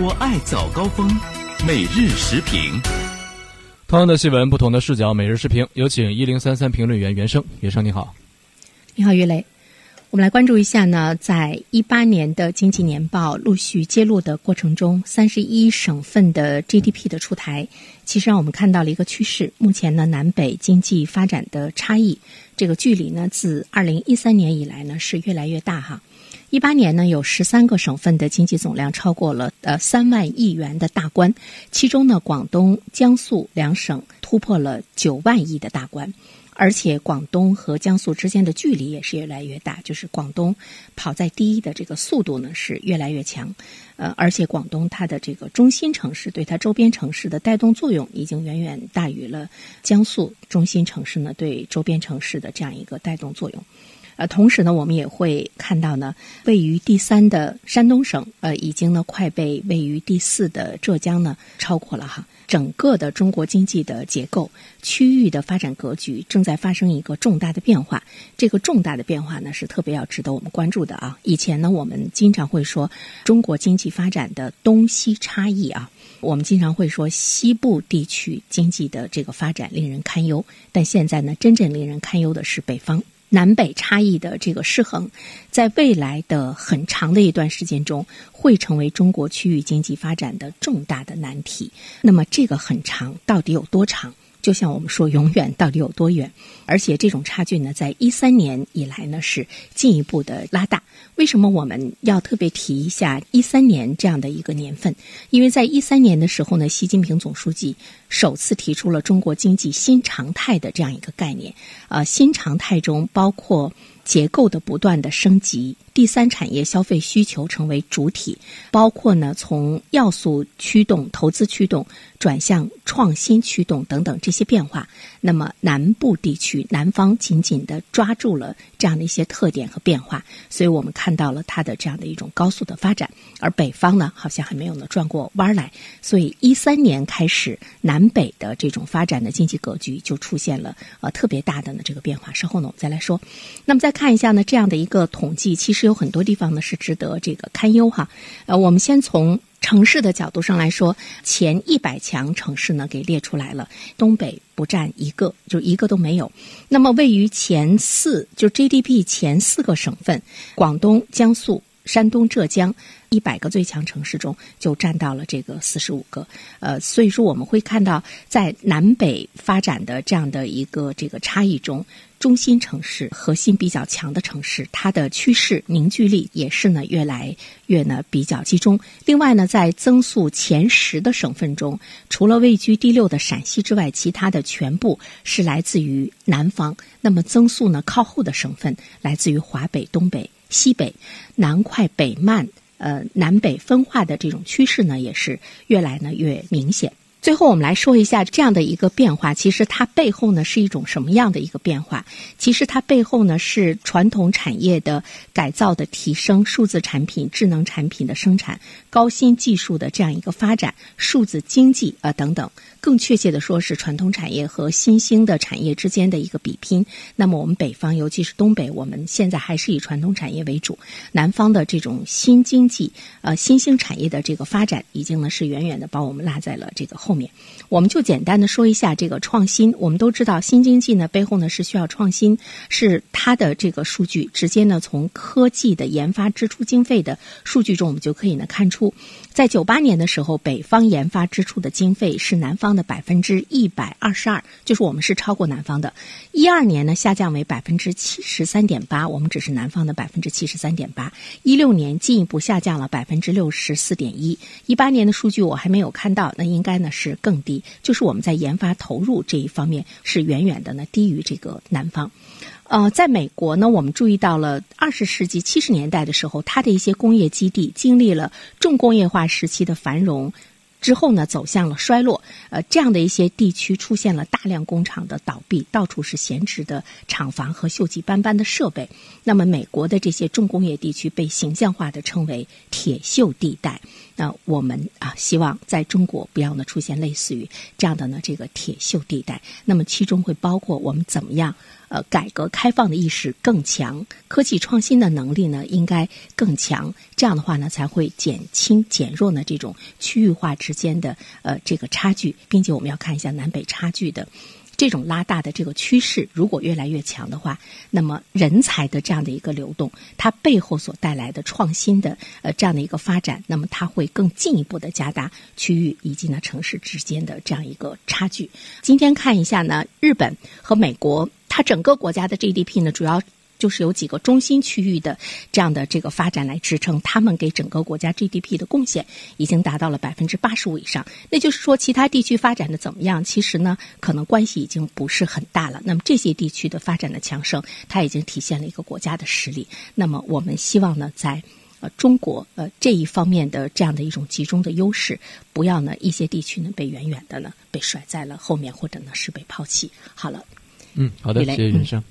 我爱早高峰，每日时评。同样的新闻，不同的视角，每日时评。有请一零三三评论员袁生，袁生你好。你好，岳雷。我们来关注一下呢，在一八年的经济年报陆续揭露的过程中，三十一省份的 GDP 的出台，其实让我们看到了一个趋势。目前呢，南北经济发展的差异，这个距离呢，自二零一三年以来呢，是越来越大哈。一八年呢，有十三个省份的经济总量超过了呃三万亿元的大关，其中呢，广东、江苏两省突破了九万亿的大关。而且广东和江苏之间的距离也是越来越大，就是广东跑在第一的这个速度呢是越来越强，呃，而且广东它的这个中心城市对它周边城市的带动作用已经远远大于了江苏中心城市呢对周边城市的这样一个带动作用。呃，同时呢，我们也会看到呢，位于第三的山东省，呃，已经呢快被位于第四的浙江呢超过了哈。整个的中国经济的结构、区域的发展格局正在发生一个重大的变化。这个重大的变化呢，是特别要值得我们关注的啊。以前呢，我们经常会说中国经济发展的东西差异啊，我们经常会说西部地区经济的这个发展令人堪忧，但现在呢，真正令人堪忧的是北方。南北差异的这个失衡，在未来的很长的一段时间中，会成为中国区域经济发展的重大的难题。那么，这个很长到底有多长？就像我们说，永远到底有多远？而且这种差距呢，在一三年以来呢，是进一步的拉大。为什么我们要特别提一下一三年这样的一个年份？因为在一三年的时候呢，习近平总书记首次提出了中国经济新常态的这样一个概念。呃，新常态中包括。结构的不断的升级，第三产业消费需求成为主体，包括呢从要素驱动、投资驱动转向创新驱动等等这些变化。那么南部地区，南方紧紧的抓住了这样的一些特点和变化，所以我们看到了它的这样的一种高速的发展。而北方呢，好像还没有呢转过弯来。所以一三年开始，南北的这种发展的经济格局就出现了呃特别大的呢这个变化。稍后呢，我们再来说。那么再看一下呢，这样的一个统计，其实有很多地方呢是值得这个堪忧哈。呃，我们先从城市的角度上来说，前一百强城市呢给列出来了，东北不占一个，就一个都没有。那么位于前四，就 GDP 前四个省份，广东、江苏、山东、浙江。一百个最强城市中，就占到了这个四十五个。呃，所以说我们会看到，在南北发展的这样的一个这个差异中，中心城市、核心比较强的城市，它的趋势凝聚力也是呢越来越呢比较集中。另外呢，在增速前十的省份中，除了位居第六的陕西之外，其他的全部是来自于南方。那么增速呢靠后的省份，来自于华北、东北、西北，南快北慢。呃，南北分化的这种趋势呢，也是越来呢越明显。最后，我们来说一下这样的一个变化，其实它背后呢是一种什么样的一个变化？其实它背后呢是传统产业的改造的提升、数字产品、智能产品的生产、高新技术的这样一个发展、数字经济啊等等。更确切的说，是传统产业和新兴的产业之间的一个比拼。那么，我们北方，尤其是东北，我们现在还是以传统产业为主；南方的这种新经济、呃新兴产业的这个发展，已经呢是远远的把我们落在了这个后后面。我们就简单的说一下这个创新。我们都知道，新经济呢背后呢是需要创新，是它的这个数据直接呢从科技的研发支出经费的数据中，我们就可以呢看出，在九八年的时候，北方研发支出的经费是南方。的百分之一百二十二，就是我们是超过南方的。一二年呢下降为百分之七十三点八，我们只是南方的百分之七十三点八。一六年进一步下降了百分之六十四点一。一八年的数据我还没有看到，那应该呢是是更低。就是我们在研发投入这一方面是远远的呢低于这个南方。呃，在美国呢，我们注意到了二十世纪七十年代的时候，它的一些工业基地经历了重工业化时期的繁荣。之后呢，走向了衰落。呃，这样的一些地区出现了大量工厂的倒闭，到处是闲置的厂房和锈迹斑斑的设备。那么，美国的这些重工业地区被形象化的称为“铁锈地带”。那我们啊，希望在中国不要呢出现类似于这样的呢这个铁锈地带。那么，其中会包括我们怎么样？呃改革开放的意识更强，科技创新的能力呢应该更强。这样的话呢，才会减轻减弱呢这种区域化之间的呃这个差距，并且我们要看一下南北差距的。这种拉大的这个趋势，如果越来越强的话，那么人才的这样的一个流动，它背后所带来的创新的呃这样的一个发展，那么它会更进一步的加大区域以及呢城市之间的这样一个差距。今天看一下呢，日本和美国，它整个国家的 GDP 呢主要。就是有几个中心区域的这样的这个发展来支撑，他们给整个国家 GDP 的贡献已经达到了百分之八十五以上。那就是说，其他地区发展的怎么样？其实呢，可能关系已经不是很大了。那么这些地区的发展的强盛，它已经体现了一个国家的实力。那么我们希望呢，在呃中国呃这一方面的这样的一种集中的优势，不要呢一些地区呢被远远的呢被甩在了后面，或者呢是被抛弃。好了，嗯，好的，谢谢云生。